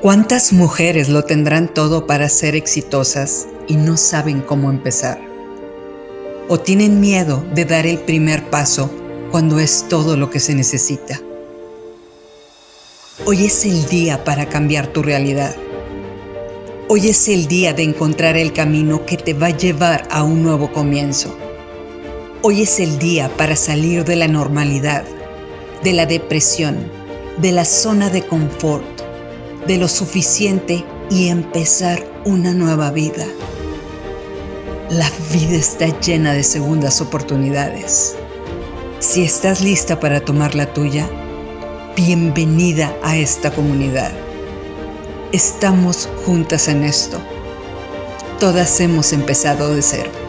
¿Cuántas mujeres lo tendrán todo para ser exitosas y no saben cómo empezar? ¿O tienen miedo de dar el primer paso cuando es todo lo que se necesita? Hoy es el día para cambiar tu realidad. Hoy es el día de encontrar el camino que te va a llevar a un nuevo comienzo. Hoy es el día para salir de la normalidad, de la depresión, de la zona de confort de lo suficiente y empezar una nueva vida. La vida está llena de segundas oportunidades. Si estás lista para tomar la tuya, bienvenida a esta comunidad. Estamos juntas en esto. Todas hemos empezado de cero.